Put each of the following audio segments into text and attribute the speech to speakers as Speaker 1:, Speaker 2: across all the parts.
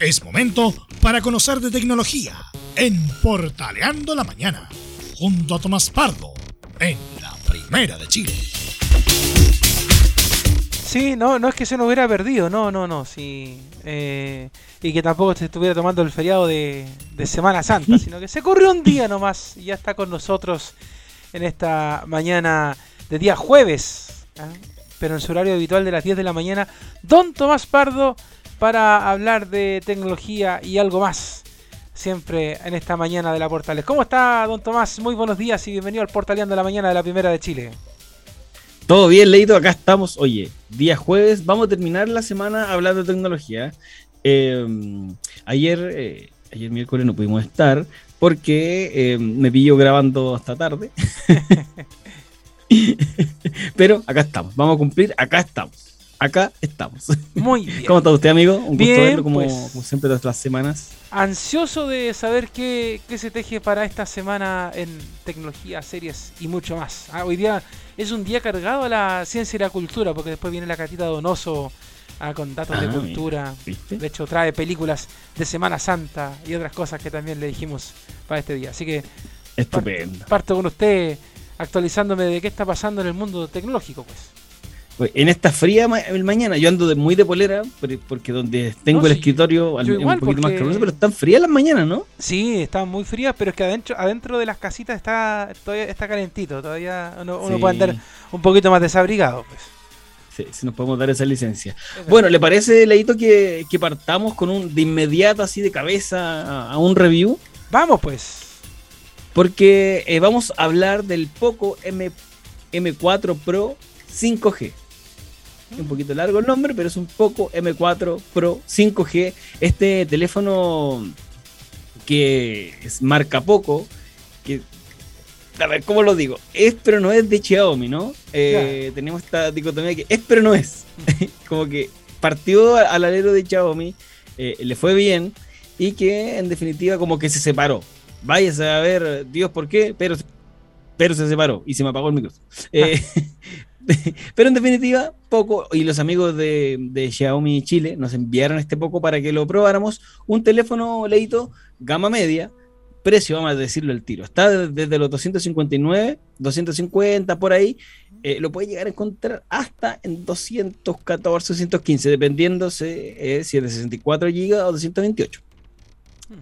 Speaker 1: Es momento para conocer de tecnología en Portaleando la Mañana, junto a Tomás Pardo, en la Primera de Chile.
Speaker 2: Sí, no, no es que se nos hubiera perdido, no, no, no, sí. Eh, y que tampoco se estuviera tomando el feriado de, Semana Santa, sino que se corrió un día nomás y ya está con nosotros en esta mañana de día jueves, ¿ah? pero en su horario habitual de las 10 de la mañana, don Tomás Pardo para hablar de tecnología y algo más. Siempre en esta mañana de la Portales. ¿Cómo está, don Tomás? Muy buenos días y bienvenido al Portaleando de la mañana de la Primera de Chile.
Speaker 3: Todo bien, leído. Acá estamos. Oye, día jueves. Vamos a terminar la semana hablando de tecnología. Eh, ayer, eh, ayer miércoles no pudimos estar porque eh, me pillo grabando hasta tarde. Pero acá estamos. Vamos a cumplir. Acá estamos acá estamos.
Speaker 2: Muy bien.
Speaker 3: ¿Cómo está usted, amigo? Un
Speaker 2: bien,
Speaker 3: gusto verlo como,
Speaker 2: pues,
Speaker 3: como, siempre todas las semanas.
Speaker 2: Ansioso de saber qué, qué, se teje para esta semana en tecnología, series y mucho más. Ah, hoy día es un día cargado a la ciencia y la cultura, porque después viene la catita Donoso ah, con datos ah, de cultura. De hecho, trae películas de Semana Santa y otras cosas que también le dijimos para este día. Así que
Speaker 3: Estupendo.
Speaker 2: Parto, parto con usted actualizándome de qué está pasando en el mundo tecnológico, pues.
Speaker 3: En esta fría ma mañana, yo ando de, muy de polera, porque donde tengo no, el sí, escritorio al, igual, un poquito porque... más caluroso, pero están frías las mañanas, ¿no?
Speaker 2: Sí, están muy frías, pero es que adentro, adentro de las casitas está todavía está calentito, todavía uno, uno sí. puede andar un poquito más desabrigado, pues.
Speaker 3: Sí, si nos podemos dar esa licencia. Bueno, ¿le parece, Leito, que, que, partamos con un de inmediato, así de cabeza, a, a un review?
Speaker 2: Vamos, pues.
Speaker 3: Porque eh, vamos a hablar del Poco M, M4 Pro 5G un poquito largo el nombre, pero es un Poco M4 Pro 5G. Este teléfono que es marca Poco, que a ver, ¿cómo lo digo? Es pero no es de Xiaomi, ¿no? Eh. Tenemos esta dicotomía que es pero no es. Como que partió al alero de Xiaomi, eh, le fue bien y que en definitiva como que se separó. Váyase a ver, Dios, ¿por qué? Pero, pero se separó y se me apagó el micrófono. Eh, Pero en definitiva, Poco y los amigos de, de, Xiaomi Chile nos enviaron este Poco para que lo probáramos. Un teléfono leito gama media, precio, vamos a decirlo el tiro. Está desde los 259, 250 por ahí. Eh, lo puede llegar a encontrar hasta en 214, 215, dependiendo si, eh, si es de 64 GB o 228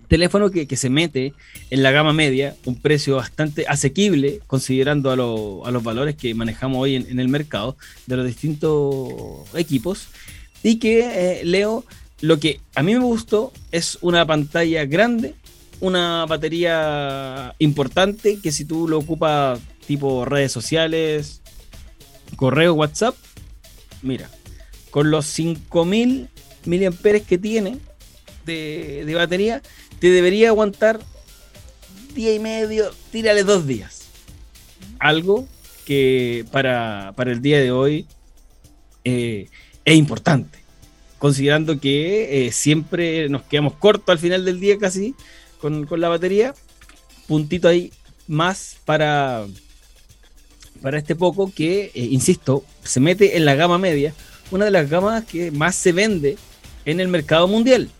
Speaker 3: teléfono que, se mete en la gama media, un precio bastante asequible considerando a, lo, a los valores que manejamos hoy en, en, el mercado de los distintos equipos. Y que, eh, Leo, lo que a mí me gustó es una pantalla grande, una batería importante que si tú lo ocupas tipo redes sociales, correo, WhatsApp, mira, con los 5000 miliamperes que tiene, de, batería, te debería aguantar día y medio, tírale dos días. Algo que para, para el día de hoy eh, es importante, considerando que eh, siempre nos quedamos cortos al final del día casi con, con la batería. Puntito ahí más para, para este poco que, eh, insisto, se mete en la gama media, una de las gamas que más se vende en el mercado mundial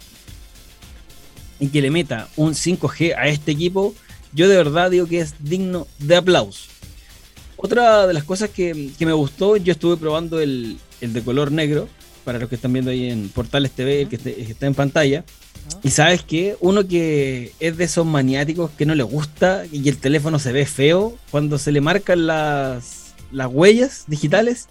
Speaker 3: y que le meta un 5G a este equipo, yo de verdad digo que es digno de aplauso. Otra de las cosas que, que me gustó, yo estuve probando el, el, de color negro, para los que están viendo ahí en Portales TV, el que, esté, el que está en pantalla. Y sabes que uno que es de esos maniáticos que no le gusta y el teléfono se ve feo cuando se le marcan las, las huellas digitales.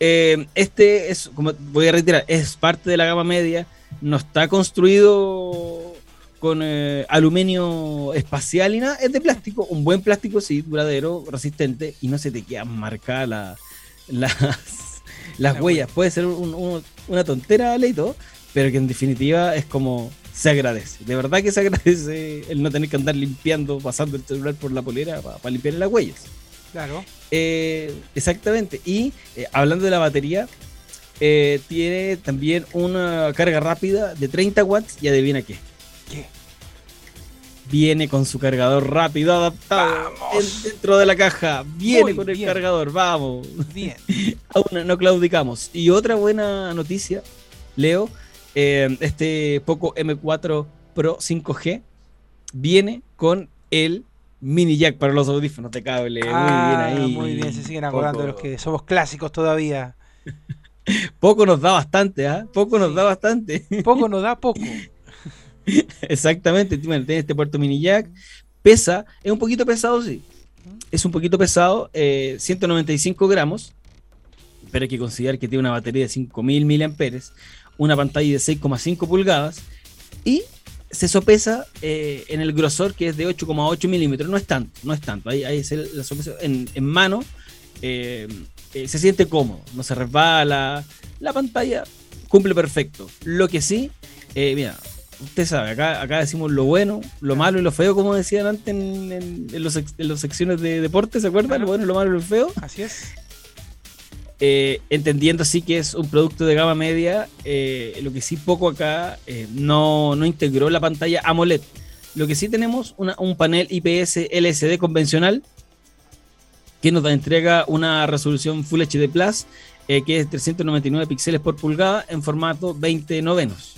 Speaker 3: Eh, este es, como voy a retirar, es parte de la gama media, no está construido con eh, aluminio espacial y nada, es de plástico, un buen plástico, sí, duradero, resistente y no se te quedan marcadas la, las, las huellas. Puede ser un, un, una tontera, Leito, pero que en definitiva es como se agradece. De verdad que se agradece el no tener que andar limpiando, pasando el celular por la polera para, limpiar las huellas.
Speaker 2: Claro.
Speaker 3: Eh, exactamente. Y eh, hablando de la batería, eh, tiene también una carga rápida de 30 watts y adivina. ¿Qué? Viene con su cargador rápido adaptado
Speaker 2: vamos.
Speaker 3: dentro de la caja. Viene
Speaker 2: Muy
Speaker 3: con el
Speaker 2: bien.
Speaker 3: cargador, vamos.
Speaker 2: Bien.
Speaker 3: Aún no claudicamos. Y otra buena noticia, Leo, eh, este Poco M4 Pro 5G viene con el mini jack para los audífonos de cable.
Speaker 2: Ah,
Speaker 3: muy bien ahí.
Speaker 2: Muy bien, se siguen acordando de los que somos clásicos todavía.
Speaker 3: Poco nos da bastante, ¿ah? Poco nos
Speaker 2: Sí.
Speaker 3: da bastante.
Speaker 2: Poco nos da poco.
Speaker 3: Exactamente, bueno, tiene este puerto mini jack. Pesa, es un poquito pesado, sí. Es un poquito pesado, eh, 195 gramos, pero hay que considerar que tiene una batería de 5000 miliamperes, una pantalla de 6,5 pulgadas y se sopesa eh, en el grosor que es de 8,8 milímetros. No es tanto, no es tanto. Ahí, ahí se la sopesa en, mano. eh, eh, se siente cómodo, no se resbala. La pantalla cumple perfecto. Lo que sí, eh, mira, usted sabe, acá, acá decimos lo bueno, lo malo y lo feo, como decían antes en, en- en los, en las secciones de deporte, ¿se acuerdan?
Speaker 2: Claro.
Speaker 3: Lo bueno, lo malo y lo feo.
Speaker 2: Así es.
Speaker 3: Eh, entendiendo así que es un producto de gama media, eh, lo que sí poco acá eh, no, no integró la pantalla AMOLED. Lo que sí tenemos una- un panel IPS LCD convencional que nos entrega una resolución Full HD Plus eh, que es 399 píxeles por pulgada en formato 20 novenos.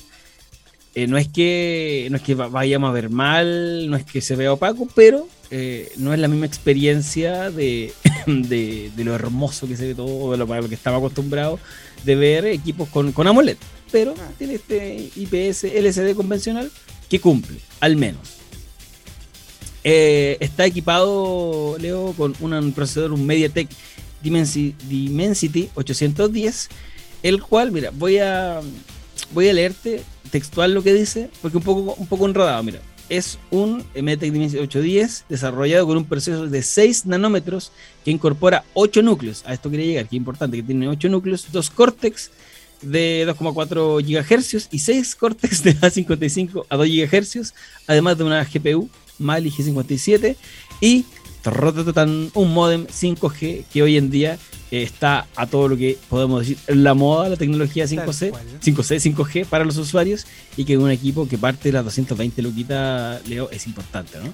Speaker 3: Eh, no es que no es que va- vayamos a ver mal, no es que se vea opaco, pero eh, no es la misma experiencia de, de, de lo hermoso que se ve todo, de lo, que estaba acostumbrado de ver equipos con, con AMOLED. Pero
Speaker 2: Ah.
Speaker 3: tiene este IPS LCD convencional que cumple, al menos. Eh, está equipado, Leo, con un, un procesador, un MediaTek Dimensity, Dimensity 810, el cual, mira, voy a, voy a leerte textual lo que dice, porque un poco, un poco enredado, mira. Es un MediaTek Dimensity 810 desarrollado con un proceso de 6 nanómetros que incorpora 8 núcleos. A esto quería llegar, que importante, que tiene 8 núcleos, 2 Cortex de 2,4 GHz y 6 Cortex de A55 a 2 GHz, además de una GPU Mali G57 y un modem 5G que hoy en día eh, está a todo lo que podemos decir la moda, la tecnología
Speaker 2: Tal
Speaker 3: 5C,
Speaker 2: cual.
Speaker 3: 5C, 5G para los usuarios y que un equipo que parte de las 220 luquitas, Leo, es importante, ¿no?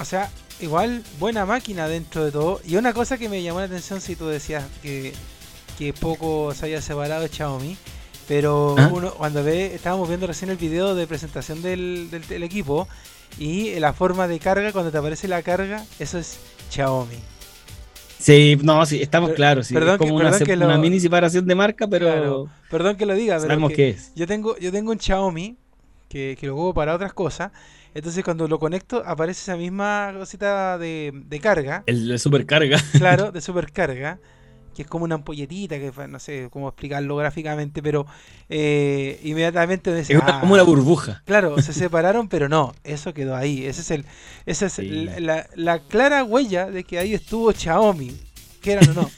Speaker 2: O sea, igual buena máquina dentro de todo. Y una cosa que me llamó la atención si tú decías que, que poco se había separado Xiaomi. Pero
Speaker 3: ¿Ah?
Speaker 2: uno cuando ve, estábamos viendo recién el video de presentación del, del- del equipo y la forma de carga, cuando te aparece la carga, eso es Xiaomi.
Speaker 3: Sí, no, sí, estamos claros, sí,
Speaker 2: perdón
Speaker 3: es como
Speaker 2: que-
Speaker 3: una,
Speaker 2: perdón que
Speaker 3: una
Speaker 2: lo-
Speaker 3: mini separación de marca, pero
Speaker 2: Claro. Perdón que lo diga, pero
Speaker 3: sabemos
Speaker 2: que
Speaker 3: qué es.
Speaker 2: yo tengo yo tengo un Xiaomi que, que lo ocupo para otras cosas. Entonces cuando lo conecto aparece esa misma cosita de, de carga.
Speaker 3: El, el supercarga.
Speaker 2: claro, de supercarga, que es como una ampolletita, que no sé cómo explicarlo gráficamente, pero eh, inmediatamente me
Speaker 3: Es una-
Speaker 2: "Ah,
Speaker 3: como una burbuja.
Speaker 2: Claro, se separaron, pero no, eso quedó ahí. Ese es el, esa es
Speaker 3: Sí.
Speaker 2: la, la- la clara huella de que ahí estuvo Xiaomi, quieran o no.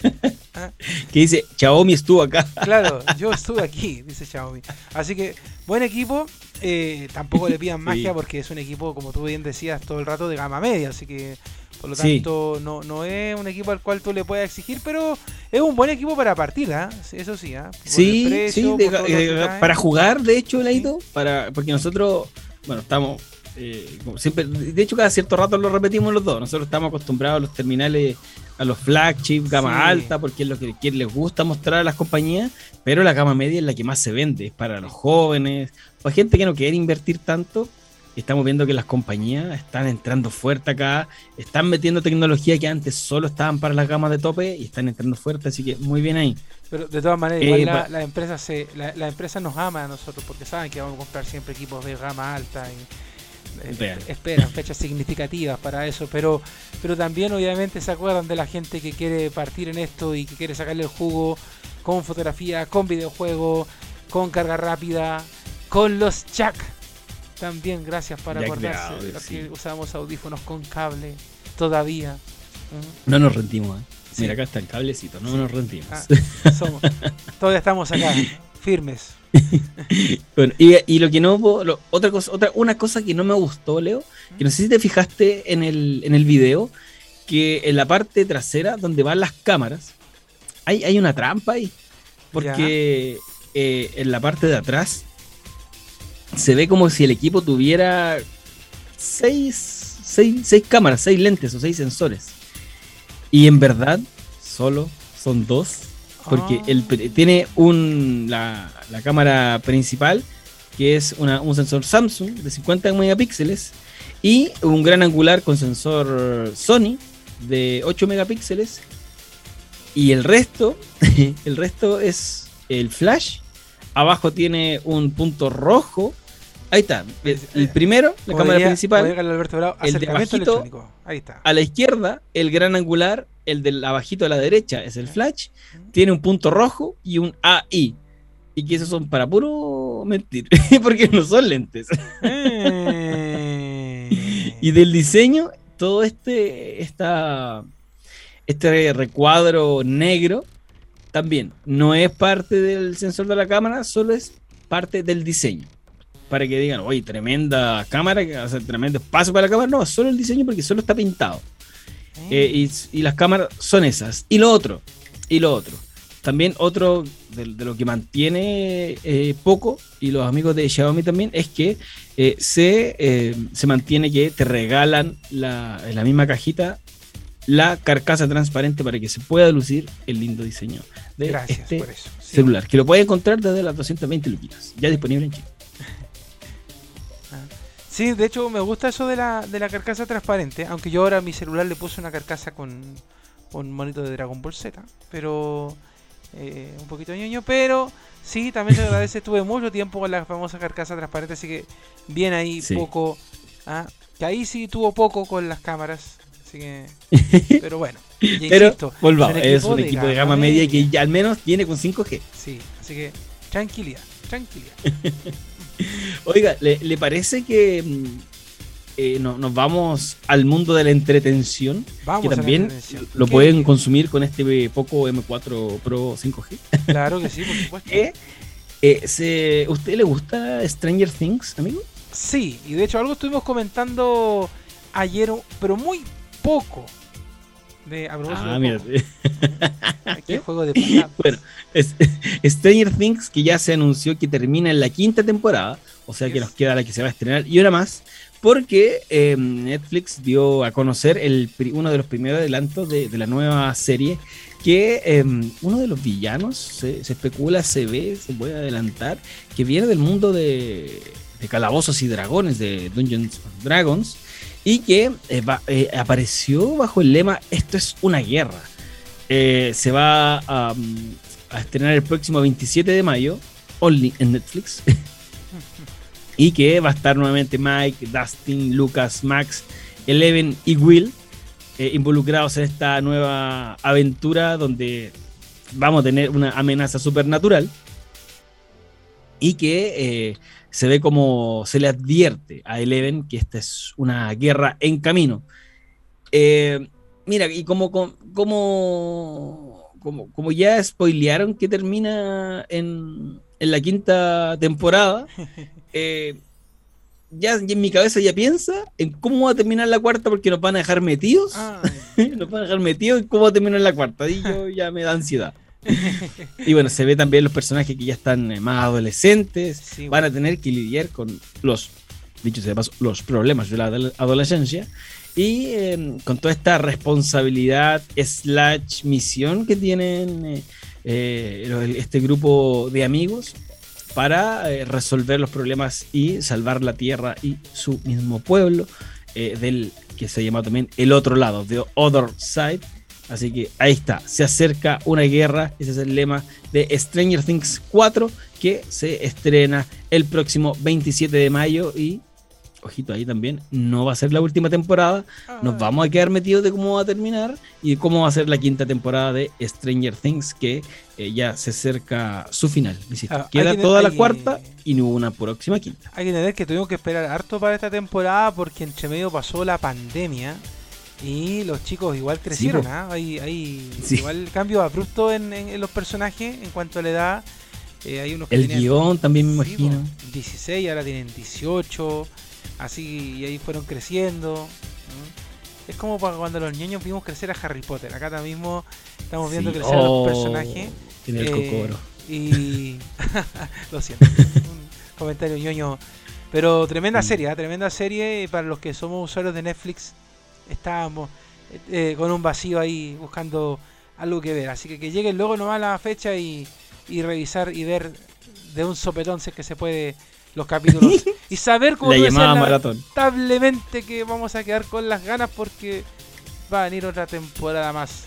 Speaker 2: ¿Ah?
Speaker 3: Que dice, Xiaomi estuvo acá.
Speaker 2: Claro, yo estuve aquí, dice Xiaomi. Así que, buen equipo. eh, tampoco le pidan magia
Speaker 3: Sí.
Speaker 2: porque es un equipo, como tú bien decías, todo el rato de gama media. Así que, por lo
Speaker 3: Sí.
Speaker 2: tanto, no, no es un equipo al cual tú le puedas exigir, pero es un buen equipo para partir, ¿ah? Sí, Eso sí, ¿ah?
Speaker 3: Sí,
Speaker 2: precio,
Speaker 3: sí, de- eh, para jugar, de hecho, Leito, para, porque nosotros, bueno, estamos, eh, como siempre, de hecho, cada cierto rato lo repetimos los dos. Nosotros estamos acostumbrados a los terminales, a los flagship, gama
Speaker 2: Sí.
Speaker 3: alta, porque es lo que, que les gusta mostrar a las compañías, pero la gama media es la que más se vende, es para los jóvenes, para gente que no quiere invertir tanto. Estamos viendo que las compañías están entrando fuerte acá, están metiendo tecnología que antes solo estaban para las gamas de tope y están entrando fuerte, así que muy bien ahí.
Speaker 2: Pero de todas maneras,
Speaker 3: Eh,
Speaker 2: igual la, empresa se, la, la empresa nos ama a nosotros porque saben que vamos a comprar siempre equipos de gama alta y eh, esperan fechas significativas para eso, pero pero también obviamente se acuerdan de la gente que quiere partir en esto y que quiere sacarle el jugo con fotografía, con videojuego, con carga rápida, con los jack. También gracias para
Speaker 3: Jack de
Speaker 2: acordarse
Speaker 3: audio,
Speaker 2: los
Speaker 3: sí.
Speaker 2: que usamos audífonos con cable todavía. ¿Mm?
Speaker 3: No nos rendimos, ¿eh?
Speaker 2: Sí.
Speaker 3: Mira, acá está el cablecito, no nos rendimos.
Speaker 2: Ah, somos, todavía estamos acá, firmes.
Speaker 3: Bueno, y, y lo que no lo- otra cosa, otra, una cosa que no me gustó, Leo, que no sé si te fijaste en el, en el video, que en la parte trasera, donde van las cámaras, hay, hay una trampa ahí. Porque eh, en la parte de atrás se ve como si el equipo tuviera seis, seis, seis cámaras, seis lentes o seis sensores. Y en verdad, solo son dos Porque
Speaker 2: Ah.
Speaker 3: el, tiene un, la, la cámara principal, que es una- un sensor Samsung de 50 megapíxeles, y un gran angular con sensor Sony de 8 megapíxeles. Y el resto, el resto es el flash. Abajo tiene un punto rojo. Ahí está. El, el primero, la
Speaker 2: Como
Speaker 3: cámara
Speaker 2: diría-
Speaker 3: principal.
Speaker 2: Alberto Bravo,
Speaker 3: el de
Speaker 2: electrónico. Ahí está.
Speaker 3: A la izquierda, el gran angular, el del abajito a la derecha es el flash, tiene un punto rojo y un AI. Y que esos son para puro mentir, porque no son lentes.
Speaker 2: Eh.
Speaker 3: Y del diseño, todo este, esta, este recuadro negro también no es parte del sensor de la cámara, solo es parte del diseño. Para que digan, oye, tremenda cámara, o sea, tremendo espacio para la cámara. No, solo el diseño porque solo está pintado. Eh, y, y las cámaras son esas. Y lo otro, y lo otro. También otro de, de lo que mantiene eh, poco, y los amigos de Xiaomi también, es que eh, se, se mantiene que te regalan la, en la misma cajita la carcasa transparente para que se pueda lucir el lindo diseño de
Speaker 2: Gracias
Speaker 3: este
Speaker 2: por eso. Sí.
Speaker 3: celular, que lo puedes encontrar desde las 220 luquitas, ya disponible en Chile.
Speaker 2: Sí, de hecho me gusta eso de la, de la carcasa transparente, aunque yo ahora a mi celular le puse una carcasa con un monito de Dragon Ball Z, pero eh, un poquito ñoño, pero sí, también se agradece, tuve mucho tiempo con la famosa carcasa transparente, así que bien ahí
Speaker 3: Sí.
Speaker 2: poco, ah, que ahí sí tuvo poco con las cámaras, así que, pero bueno, y
Speaker 3: Pero
Speaker 2: insisto,
Speaker 3: volvamos,
Speaker 2: es
Speaker 3: es un equipo de gama media que ya al menos tiene con 5G.
Speaker 2: Sí, así que tranquilidad, tranquilidad.
Speaker 3: Oiga, ¿le, le parece que mm, eh, no- nos vamos al mundo de la entretención?
Speaker 2: Vamos
Speaker 3: que también lo
Speaker 2: ¿Qué-
Speaker 3: pueden consumir con este Poco M4 Pro 5G.
Speaker 2: Claro que sí, por supuesto.
Speaker 3: Eh, eh, se- ¿Usted le gusta Stranger Things, amigo?
Speaker 2: Sí, y de hecho algo estuvimos comentando ayer, pero muy poco. De, a
Speaker 3: Ah, mira.
Speaker 2: el juego de palabras.
Speaker 3: Bueno, es- Stranger Things que ya se anunció que termina en la quinta temporada, o sea que nos queda la que se va a estrenar y una más, porque eh, Netflix dio a conocer el, uno de los primeros adelantos de, de la nueva serie, que eh, uno de los villanos, se, se especula, se ve, se puede adelantar, que viene del mundo de, de calabozos y dragones, de Dungeons and Dragons, y que eh, eh, apareció bajo el lema Esto es una guerra. Eh, se va a, um, a estrenar el próximo 27 de mayo, only en Netflix. y que va a estar nuevamente Mike, Dustin, Lucas, Max, Eleven y Will involucrados en esta nueva aventura donde vamos a tener una amenaza supernatural y que eh, se ve como se le advierte a Eleven que esta es una guerra en camino. Eh, mira, y como, como, como, como, ya spoilearon que termina en, en la quinta temporada, eh, ya, en mi cabeza ya piensa en cómo va a terminar la cuarta porque nos van a dejar metidos.
Speaker 2: Ay,
Speaker 3: nos van a dejar metidos en cómo va a terminar la cuarta. Y yo ya me da ansiedad. Y bueno, se ve también los personajes que ya están eh, más adolescentes.
Speaker 2: sí,
Speaker 3: Van a tener que lidiar con los, dicho sea de paso, los problemas de la adole- adolescencia. Y eh, con toda esta responsabilidad slash misión que tienen eh, eh, este grupo de amigos para eh, resolver los problemas y salvar la tierra y su mismo pueblo eh, del que se llama también el otro lado, The Other Side. Así que ahí está, se acerca una guerra, ese es el lema de Stranger Things 4 que se estrena el próximo 27 de mayo y, ojito ahí también, no va a ser la última temporada, nos
Speaker 2: Ay.
Speaker 3: vamos a quedar metidos de cómo va a terminar y cómo va a ser la quinta temporada de Stranger Things que eh, ya se acerca su final. insisto.
Speaker 2: Ah,
Speaker 3: Queda
Speaker 2: que-
Speaker 3: toda la
Speaker 2: que-
Speaker 3: cuarta y no hubo una próxima quinta.
Speaker 2: Hay que entender que tuvimos que esperar harto para esta temporada porque entre medio pasó la pandemia y los chicos igual crecieron.
Speaker 3: po.
Speaker 2: ¿ah? Hay, hay
Speaker 3: Sí.
Speaker 2: igual cambios abruptos en, en- en los personajes en cuanto a la edad. Eh, hay unos que
Speaker 3: El guion también me
Speaker 2: Sí,
Speaker 3: imagino.
Speaker 2: po, 16, ahora tienen 18, así y ahí fueron creciendo. Es como para cuando los niños vimos crecer a Harry Potter. Acá también mismo estamos viendo
Speaker 3: Sí.
Speaker 2: crecer a los
Speaker 3: Oh,
Speaker 2: personajes.
Speaker 3: En el
Speaker 2: Eh,
Speaker 3: cocoro.
Speaker 2: Y. Lo siento. Un comentario ñoño. Pero tremenda
Speaker 3: Mm.
Speaker 2: serie, ¿ah? tremenda serie. Para los que somos usuarios de Netflix, estábamos eh, eh, con un vacío ahí buscando algo que ver. Así que que lleguen luego nomás la fecha y, y revisar y ver de un sopetón si es que se puede los capítulos y saber cómo
Speaker 3: La llamada maratón.
Speaker 2: lamentablemente que vamos a quedar con las ganas porque va a venir otra temporada más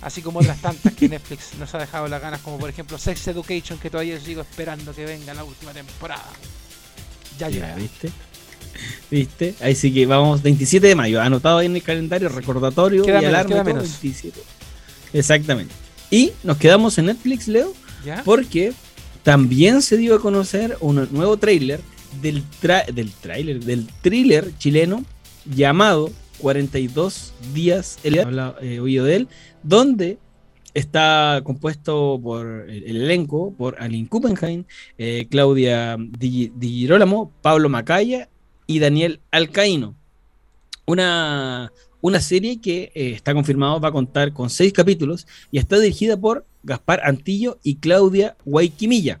Speaker 2: así como otras tantas que Netflix nos ha dejado las ganas como por ejemplo Sex Education que todavía sigo esperando que venga la última temporada ya
Speaker 3: Ya,
Speaker 2: llega
Speaker 3: ¿viste? ¿Viste? Ahí sí que vamos, 27 de mayo, anotado ahí en el calendario, recordatorio
Speaker 2: Queda
Speaker 3: y
Speaker 2: menos,
Speaker 3: alarma.
Speaker 2: queda
Speaker 3: y todo,
Speaker 2: menos.
Speaker 3: 27. Exactamente. Y nos quedamos en Netflix, Leo,
Speaker 2: ¿Ya?
Speaker 3: porque también se dio a conocer un nuevo tráiler del, tra- del tráiler, del thriller chileno llamado 42 días, el habla, eh, oído de él, donde está compuesto por el, el elenco, por Aline Kuppenheim, eh, Claudia Di, Di Girolamo, Pablo Macaya y Daniel Alcaíno. Una, una serie que eh, está confirmado va a contar con seis capítulos y está dirigida por Gaspar Antillo y Claudia Guayquimilla.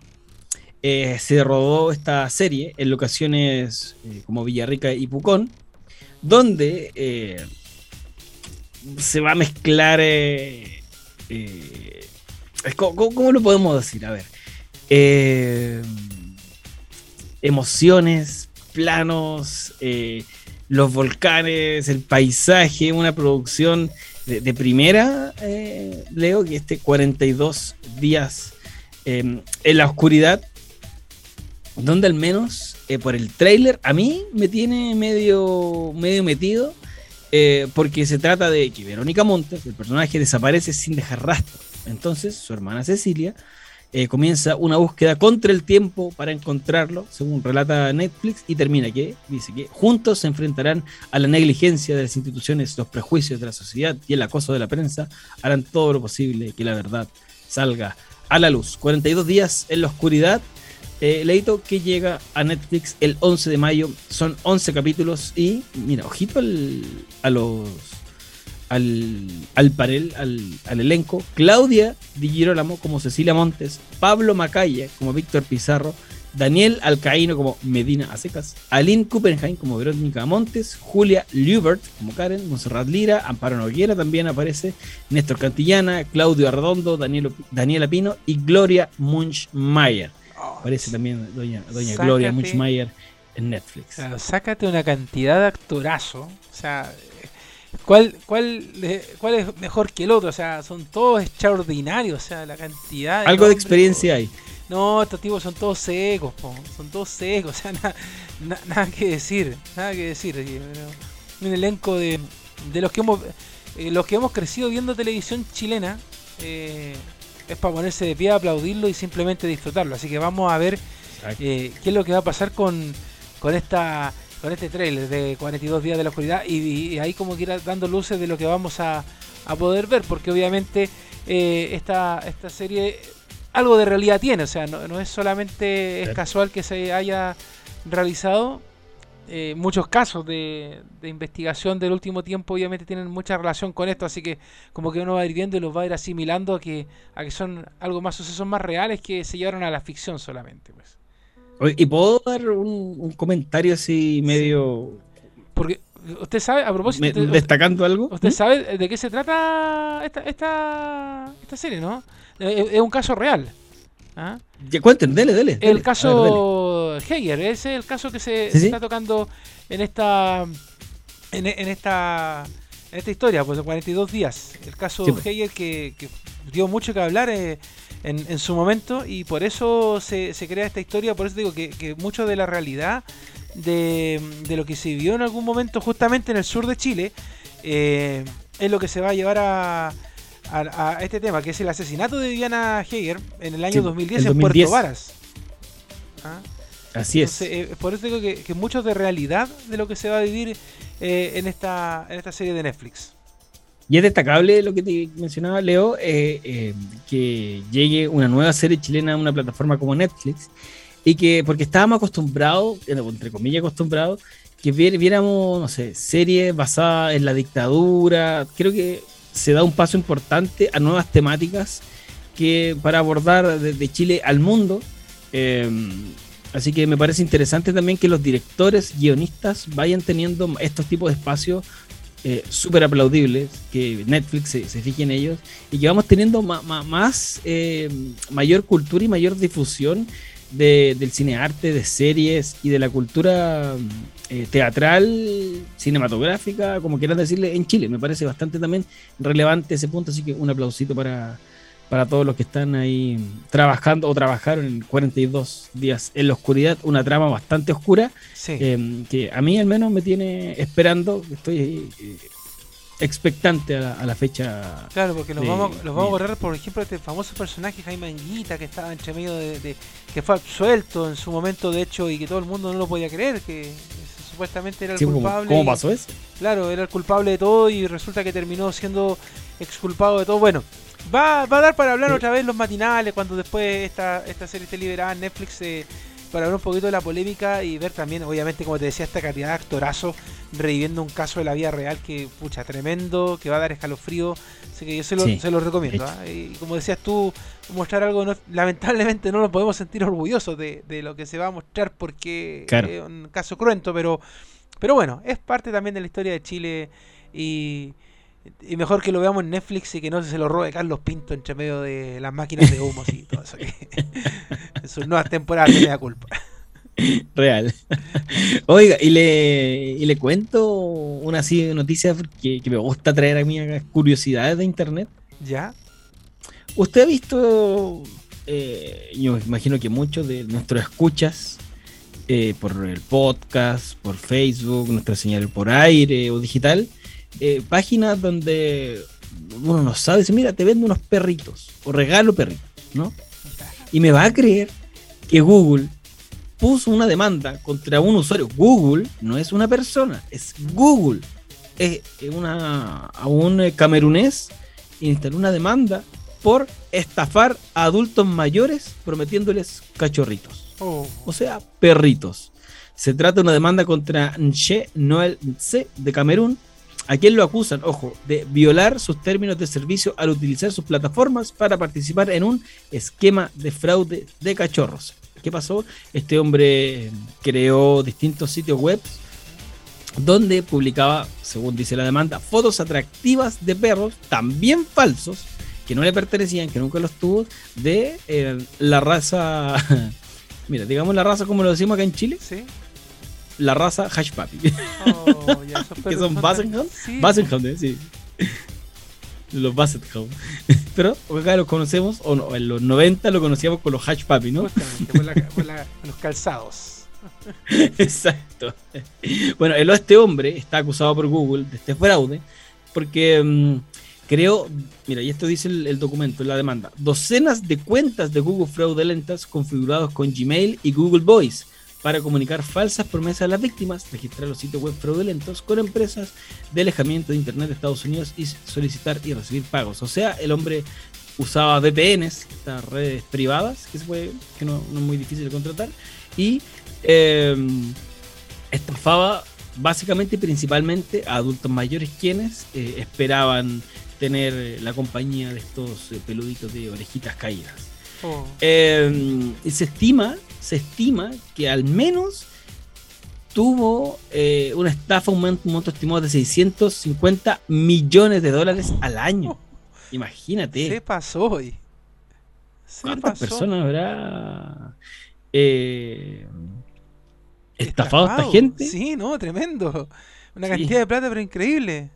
Speaker 3: Eh, se rodó esta serie en locaciones eh, como Villarrica y Pucón, donde se va a mezclar... co- ¿Cómo lo podemos decir? A ver. Emociones, planos, eh, los volcanes, el paisaje, una producción de, primera, eh, Leo, que este 42 días eh, en la oscuridad, donde al menos eh, por el trailer a mí me tiene medio, medio metido, porque se trata de que Verónica Montes, el personaje, desaparece sin dejar rastro. Entonces su hermana Cecilia eh, comienza una búsqueda contra el tiempo para encontrarlo, según relata Netflix, y termina que dice que juntos se enfrentarán a la negligencia de las instituciones, los prejuicios de la sociedad y el acoso de la prensa, harán todo lo posible que la verdad salga a la luz. 42 días en la oscuridad, eh, Leito, que llega a Netflix el 11 de mayo, son 11 capítulos y mira, ojito al, a los al, al panel, al, al elenco, Claudia Di Girolamo como Cecilia Montes, Pablo Macaya como Víctor Pizarro, Daniel Alcaíno como Medina Acecas, Aline Kuppenheim como Verónica Montes, Julia Liubert como Karen, Monserrat Lira, Amparo Noguera también aparece, Néstor Cantillana, Claudio Arredondo, Daniel, Daniela Pino y Gloria Munchmeyer. Aparece también doña, doña
Speaker 2: Sácate.
Speaker 3: Gloria Munchmeyer en Netflix.
Speaker 2: Claro, sácate una cantidad de actorazo. O sea, ¿cuál, cuál, ¿cuál es mejor que el otro? O sea, son todos extraordinarios. O sea, la cantidad.
Speaker 3: Algo de experiencia hay.
Speaker 2: No, estos tipos son todos secos, po, son todos secos, o sea, na- na- nada que decir, nada que decir. pero Un elenco de, de los que hemos eh, los que hemos crecido viendo televisión chilena eh, es para ponerse de pie, aplaudirlo y simplemente disfrutarlo. Así que vamos a ver eh, qué es lo que va a pasar con, con esta con este trailer de 42 días de la oscuridad y, y ahí como que ir dando luces de lo que vamos a, a poder ver, porque obviamente eh, esta, esta serie algo de realidad tiene, o sea, no, no es solamente es casual que se haya realizado. eh, muchos casos de, de investigación del último tiempo obviamente tienen mucha relación con esto, así que como que uno va a ir viendo y los va a ir asimilando a que, a que son algo más sucesos más reales que se llevaron a la ficción solamente. Pues.
Speaker 3: ¿Y puedo dar un, un comentario así medio
Speaker 2: Porque usted sabe, a propósito,
Speaker 3: me-
Speaker 2: usted,
Speaker 3: destacando algo?
Speaker 2: usted
Speaker 3: ¿Mm?
Speaker 2: sabe de qué se trata esta, esta, esta serie, ¿no? Eh, Es un caso real. ¿ah?
Speaker 3: Ya, cuenten, dele, dele. dele.
Speaker 2: El
Speaker 3: ver,
Speaker 2: caso Heger, ese es el caso que se,
Speaker 3: Sí,
Speaker 2: se
Speaker 3: sí.
Speaker 2: está tocando en esta en, en esta en esta historia, pues de 42 días. El caso
Speaker 3: Sí, pues.
Speaker 2: Heger que, que dio mucho que hablar eh, en, en su momento y por eso se, se crea esta historia, por eso digo que, que mucho de la realidad de, de lo que se vivió en algún momento justamente en el sur de Chile eh, es lo que se va a llevar a, a- a este tema, que es el asesinato de Diana Heger en el año
Speaker 3: Sí,
Speaker 2: 2010
Speaker 3: el
Speaker 2: en
Speaker 3: 2010.
Speaker 2: Puerto Varas. ¿Ah?
Speaker 3: Así es.
Speaker 2: Entonces, eh, por eso digo que, que mucho de realidad de lo que se va a vivir eh, en esta en esta serie de Netflix.
Speaker 3: Y es destacable lo que te mencionaba Leo, eh, eh, que llegue una nueva serie chilena a una plataforma como Netflix, y que, porque estábamos acostumbrados, eh, entre comillas acostumbrados, que vi- viéramos, no sé, series basadas en la dictadura, creo que se da un paso importante a nuevas temáticas que para abordar desde Chile al mundo. eh, así que me parece interesante también que los directores, guionistas vayan teniendo estos tipos de espacios eh, súper aplaudibles, que Netflix se, se, fije en ellos y que vamos teniendo más, eh, mayor cultura y mayor difusión de, del cinearte, de series y de la cultura eh, teatral, cinematográfica, como quieran decirle, en Chile. Me parece bastante también relevante ese punto, así que un aplausito para, para todos los que están ahí trabajando o trabajaron en 42 días en la oscuridad, una trama bastante oscura,
Speaker 2: Sí.
Speaker 3: eh, que a mí al menos me tiene esperando, estoy eh, expectante a la, a la fecha.
Speaker 2: Claro, porque los
Speaker 3: de-
Speaker 2: vamos, los vamos a borrar, por ejemplo, este famoso personaje Jaime Anguita que estaba entre medio de, de- que fue absuelto en su momento, de hecho, y que todo el mundo no lo podía creer, que supuestamente era el
Speaker 3: Sí, ¿cómo,
Speaker 2: culpable.
Speaker 3: cómo pasó eso?
Speaker 2: Claro, era el culpable de todo y resulta que terminó siendo exculpado de todo. Bueno, va, va a dar para hablar
Speaker 3: Sí.
Speaker 2: otra vez los matinales cuando después esta, esta serie esté liberada en Netflix eh, para hablar un poquito de la polémica y ver también, obviamente, como te decía, esta cantidad de actorazos reviviendo un caso de la vida real que, pucha, tremendo, que va a dar escalofrío. Así que yo se lo,
Speaker 3: Sí,
Speaker 2: se lo recomiendo. ¿ah? Y como decías tú, mostrar algo, no- lamentablemente no nos podemos sentir orgullosos de, de lo que se va a mostrar porque
Speaker 3: Claro.
Speaker 2: es un caso cruento, pero pero bueno, es parte también de la historia de Chile y, y mejor que lo veamos en Netflix y que no se lo robe Carlos Pinto entre medio de las máquinas de humos y todo eso. Que en sus nuevas temporadas me da culpa.
Speaker 3: Real. Oiga, y le, y le cuento una así noticia que, que me gusta traer a mí curiosidades de internet.
Speaker 2: ¿Ya?
Speaker 3: ¿Usted ha visto, eh, yo imagino que muchos de nuestros escuchas eh, por el podcast, por Facebook, nuestra señal por aire o digital, eh, páginas donde uno no sabe, dice, mira, te vendo unos perritos o regalo perritos, ¿no? Y me va a creer que Google puso una demanda contra un usuario. Google no es una persona, es Google. Es una, a un eh, camerunés instaló una demanda por estafar a adultos mayores prometiéndoles cachorritos,
Speaker 2: Oh,
Speaker 3: o sea, perritos. Se trata de una demanda contra Nche Noel Nce de Camerún, a quien lo acusan, ojo, de violar sus términos de servicio al utilizar sus plataformas para participar en un esquema de fraude de cachorros. ¿Qué pasó? Este hombre creó distintos sitios web donde publicaba, según dice la demanda, fotos atractivas de perros, también falsos, que no le pertenecían, que nunca los tuvo, de eh, la raza, mira, digamos la raza como lo decimos acá en Chile,
Speaker 2: ¿sí?
Speaker 3: La raza Hash Papi.
Speaker 2: Oh, ya,
Speaker 3: que son Hound.
Speaker 2: Sí.
Speaker 3: Basset Hound, eh, sí. Los Basset Hound. Pero acá los conocemos, o no, en los 90 lo conocíamos con los Hash Papi, ¿no?
Speaker 2: Justamente, por, la- por la- los calzados.
Speaker 3: Exacto. Bueno, el, este hombre está acusado por Google de este fraude porque mm, creó, mira, y esto dice el, el documento, la demanda, docenas de cuentas de Google fraudulentas configurados con Gmail y Google Voice para comunicar falsas promesas a las víctimas, registrar los sitios web fraudulentos con empresas de alejamiento de Internet de Estados Unidos y solicitar y recibir pagos. O sea, el hombre usaba VPNs, estas redes privadas, que, se puede, que no, no es muy difícil de contratar, y eh, estafaba básicamente y principalmente a adultos mayores quienes eh, esperaban tener la compañía de estos eh, peluditos de orejitas caídas.
Speaker 2: Oh,
Speaker 3: Eh, y se estima, se estima que al menos tuvo eh, una estafa, un monto, estimado de 650 millones de dólares al año. Imagínate.
Speaker 2: se pasó hoy. Se
Speaker 3: ¿Cuántas
Speaker 2: pasó.
Speaker 3: personas habrá eh, estafado a esta
Speaker 2: Estafado.
Speaker 3: gente?
Speaker 2: Sí, no, tremendo. Una
Speaker 3: Sí.
Speaker 2: cantidad de plata, pero increíble.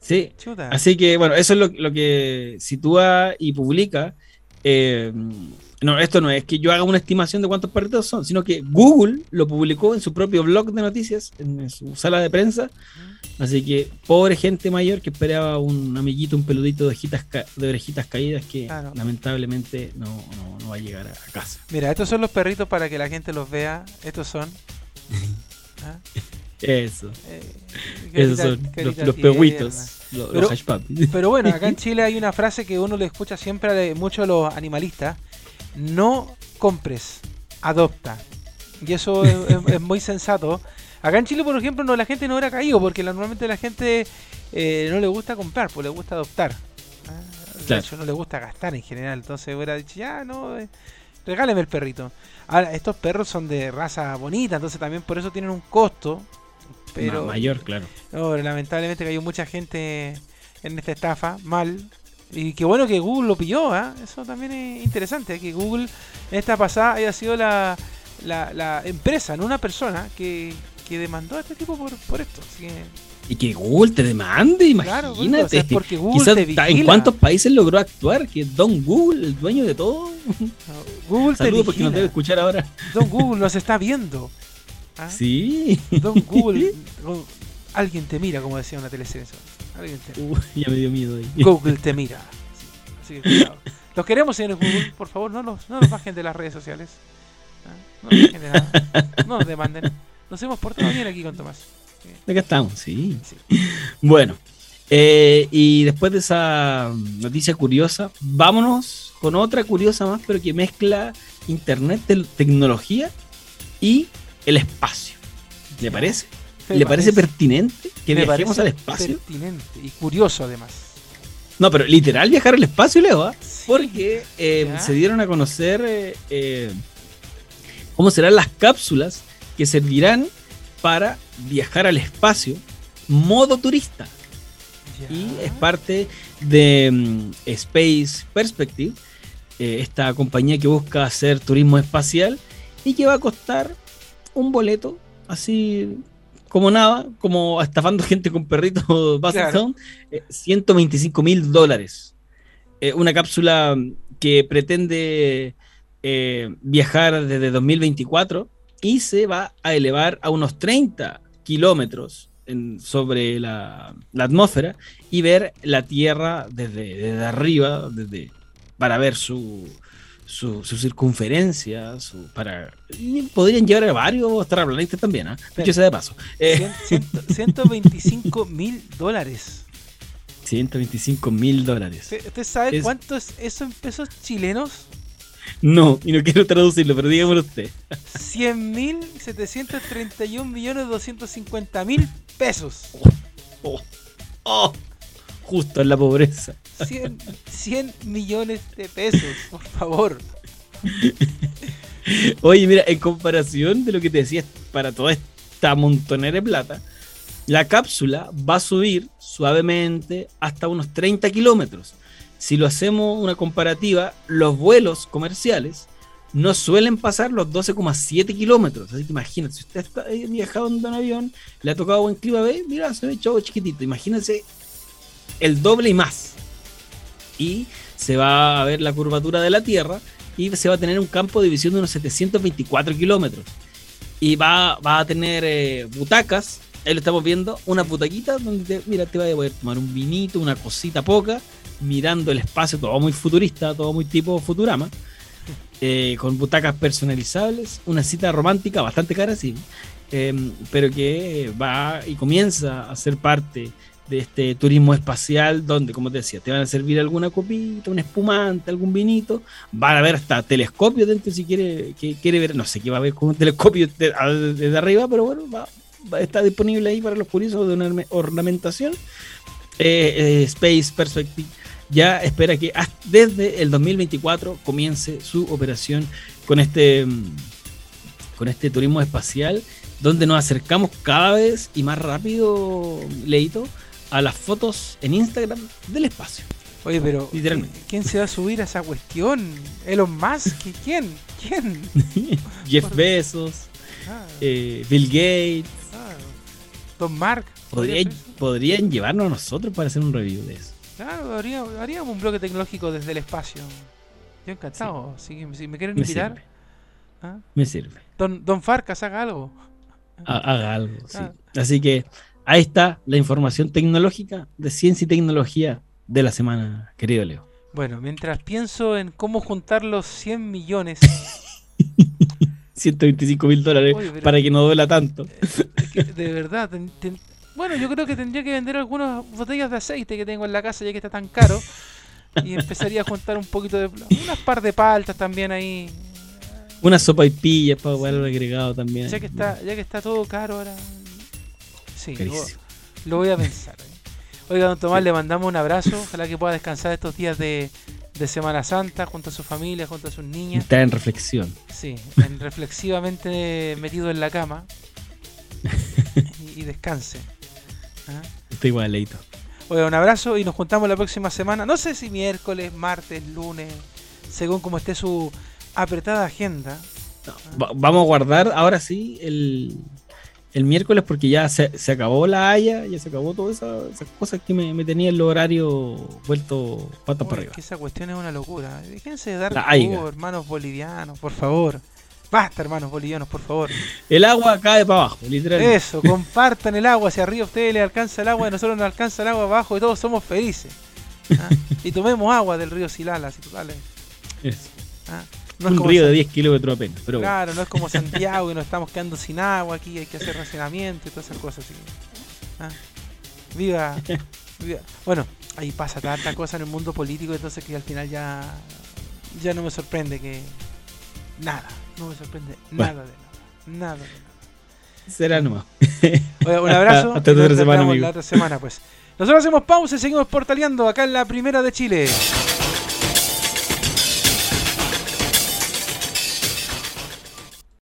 Speaker 3: Sí.
Speaker 2: Chuta.
Speaker 3: Así que, bueno, eso es lo, lo que sitúa y publica. Eh, no, esto no es que yo haga una estimación de cuántos perritos son, sino que Google lo publicó en su propio blog de noticias, en su sala de prensa. Así que, pobre gente mayor que esperaba un amiguito, un peludito de, orejitas ca- de orejitas caídas que
Speaker 2: Claro.
Speaker 3: lamentablemente no, no- no va a llegar a, a casa.
Speaker 2: Mira, estos son los perritos para que la gente los vea. Estos son. ¿Ah?
Speaker 3: Eso.
Speaker 2: Eh,
Speaker 3: Esos son los, los pehuitos, los,
Speaker 2: Pero-
Speaker 3: los hash puppies.
Speaker 2: Pero bueno, acá en Chile hay una frase que uno le escucha siempre a muchos los animalistas. No compres, adopta. Y eso es, es- es muy sensato. Acá en Chile, por ejemplo, no, la gente no hubiera caído porque la- normalmente la gente eh, no le gusta comprar, pues le gusta adoptar. Ah, De
Speaker 3: Claro.
Speaker 2: hecho, no le gusta gastar en general. Entonces hubiera dicho, ya, no, eh, regáleme el perrito. Ahora, estos perros son de raza bonita, entonces también por eso tienen un costo Pero,
Speaker 3: mayor, claro.
Speaker 2: No, lamentablemente cayó mucha gente en esta estafa, mal. Y qué bueno que Google lo pilló, ¿ah? Eso también es interesante, que Google en esta pasada haya sido la, la, la empresa, no una persona, que, que demandó a este tipo por, por esto. Así que
Speaker 3: Y que Google te demande,
Speaker 2: Claro,
Speaker 3: imagínate.
Speaker 2: o sea, es porque Google te
Speaker 3: ¿En cuántos países logró actuar? Que Don Google, el dueño de todo.
Speaker 2: no, Google te
Speaker 3: Saludos porque nos debe
Speaker 2: vigila.
Speaker 3: escuchar ahora.
Speaker 2: Don Google nos está viendo. ¿Ah?
Speaker 3: Sí.
Speaker 2: Don Google, Go- alguien te mira, como decía una teleserie. Alguien te
Speaker 3: Uy, ya me dio miedo ahí.
Speaker 2: Google te mira. Así que cuidado. Los queremos, señores Google. Por favor, no nos, no bajen de las redes sociales. ¿ah? No nos bajen de nada. No nos demanden. Nos hemos portado bien aquí con Tomás.
Speaker 3: Acá estamos, sí.
Speaker 2: Sí.
Speaker 3: Bueno, eh, y después de esa noticia curiosa, vámonos con otra curiosa más, pero que mezcla internet, tecnología y el espacio. ¿Le parece?
Speaker 2: Me
Speaker 3: ¿Le parece pertinente que
Speaker 2: me
Speaker 3: viajemos al espacio?
Speaker 2: Pertinente y curioso además.
Speaker 3: No, pero literal viajar al espacio, Leo, ¿ah?
Speaker 2: Sí.
Speaker 3: porque eh, se dieron a conocer eh, eh, cómo serán las cápsulas que servirán para viajar al espacio modo turista.
Speaker 2: Ya.
Speaker 3: y es parte de mm, Space Perspective, esta compañía que busca hacer turismo espacial y que va a costar un boleto así como nada, como estafando gente con perritos
Speaker 2: Claro.
Speaker 3: Sound, eh, 125 mil dólares. Eh, una cápsula que pretende eh, viajar desde 2024 y se va a elevar a unos 30 kilómetros en- sobre la, la atmósfera y ver la Tierra desde, desde arriba, desde, para ver su, su, su circunferencia, su, para, podrían llevar a varios terraplanistas también, ¿ah? dicho sea de paso. Eh,
Speaker 2: Cien- ciento- 125 mil dólares.
Speaker 3: 125 mil dólares.
Speaker 2: ¿Usted, sabe
Speaker 3: Es-
Speaker 2: cuánto es eso en pesos chilenos?
Speaker 3: No, y no quiero traducirlo, pero dígamelo usted.
Speaker 2: 100 mil 731 millones 250 mil pesos.
Speaker 3: Oh, oh, justo en la pobreza.
Speaker 2: 100, 100 millones de pesos, por favor.
Speaker 3: Oye, mira, en comparación de lo que te decía para toda esta montonera de plata, la cápsula va a subir suavemente hasta unos 30 kilómetros. Si lo hacemos una comparativa, los vuelos comerciales no suelen pasar los 12,7 kilómetros. Así que imagínate, si usted está viajando en un avión, le ha tocado buen clima, ve, mira, se ve chavo chiquitito. Imagínense el doble y más. Y se va a ver la curvatura de la Tierra y se va a tener un campo de visión de unos 724 kilómetros. Y va, va a tener eh, butacas, ahí lo estamos viendo, unas butaquitas donde te, mira, te vas a poder tomar un vinito, una cosita poca, mirando el espacio, todo muy futurista, todo muy tipo Futurama, eh, con butacas personalizables, una cita romántica bastante cara, sí, eh, pero que va y comienza a ser parte de este turismo espacial donde, como te decía, te van a servir alguna copita, un espumante, algún vinito, van a ver hasta telescopios dentro si quiere, quiere ver, no sé qué va a ver con un telescopio de- desde arriba, pero bueno, va, va- está disponible ahí para los curiosos de una ornamentación. Eh, eh, Space Perspective ya espera que desde el 2024 comience su operación con este, mm, con este turismo espacial, donde nos acercamos cada vez y más rápido, Leito, a las fotos en Instagram del espacio.
Speaker 2: Oye, pero
Speaker 3: Literalmente.
Speaker 2: ¿quién se va a subir a esa cuestión? ¿Elon Musk? ¿Quién? ¿Quién?
Speaker 3: Jeff
Speaker 2: Por-
Speaker 3: Bezos,
Speaker 2: Ah,
Speaker 3: eh, Bill Gates,
Speaker 2: ah, Don Mark.
Speaker 3: podrían,
Speaker 2: ¿podría
Speaker 3: podrían llevarnos a nosotros para hacer un review de eso.
Speaker 2: Claro, haríamos, haríamos un bloque tecnológico desde el espacio. Yo encantado. Si, si me quieren
Speaker 3: Me
Speaker 2: invitar,
Speaker 3: sirve,
Speaker 2: ¿ah?
Speaker 3: me sirve.
Speaker 2: Don, Don Farcas, haga algo.
Speaker 3: Ha- Haga algo, sí. Así que ahí está la información tecnológica de ciencia y tecnología de la semana, querido Leo.
Speaker 2: Bueno, mientras pienso en cómo juntar los 100 millones,
Speaker 3: 125 mil dólares
Speaker 2: Oye, pero-
Speaker 3: para que no duela tanto.
Speaker 2: es que de verdad, ten- ten- bueno, yo creo que tendría que vender algunas botellas de aceite que tengo en la casa ya que está tan caro y empezaría a juntar un poquito de unas par de paltas también ahí,
Speaker 3: Una sopa y pillas para valor agregado también.
Speaker 2: ya que está, ya que está todo caro ahora. Sí, lo, voy a pensar. ¿eh? Oiga, don Tomás, le mandamos un abrazo. Ojalá que pueda descansar estos días de, de Semana Santa junto a su familia, junto a sus niñas.
Speaker 3: Está en reflexión.
Speaker 2: Sí, en- reflexivamente metido en la cama. y, descanse.
Speaker 3: ¿Ah? Estoy igual, leito.
Speaker 2: Oye, un abrazo y nos juntamos la próxima semana. No sé si miércoles, martes, lunes, según como esté su apretada agenda.
Speaker 3: vamos a guardar ahora sí el, el miércoles porque ya se, acabó la Haya, ya se acabó todas esas, cosas que me, me tenía el horario vuelto patas para arriba.
Speaker 2: que esa cuestión es una locura. Déjense de dar hermanos bolivianos, por favor. Basta, hermanos bolivianos, por favor.
Speaker 3: El agua cae para abajo, literalmente.
Speaker 2: Eso, compartan el agua. Si arriba a ustedes les alcanza el agua, y nosotros nos alcanza el agua abajo y todos somos felices. ¿ah? y tomemos agua del río Silala, si vale.
Speaker 3: Eso. ¿Ah? Un río de 10 kilómetros apenas. Pero
Speaker 2: claro, no es como Santiago y nos estamos quedando sin agua aquí, hay que hacer racionamiento y todas esas cosas. ¿ah? Viva, Bueno, ahí pasa tanta cosa en el mundo político, entonces que al final ya, ya no me sorprende que. Nada, no me sorprende nada de nada. Nada de nada.
Speaker 3: Será nomás.
Speaker 2: un abrazo. Hasta otra semana, la otra semana, pues. Nosotros hacemos pausa y seguimos portaleando acá en la primera de Chile.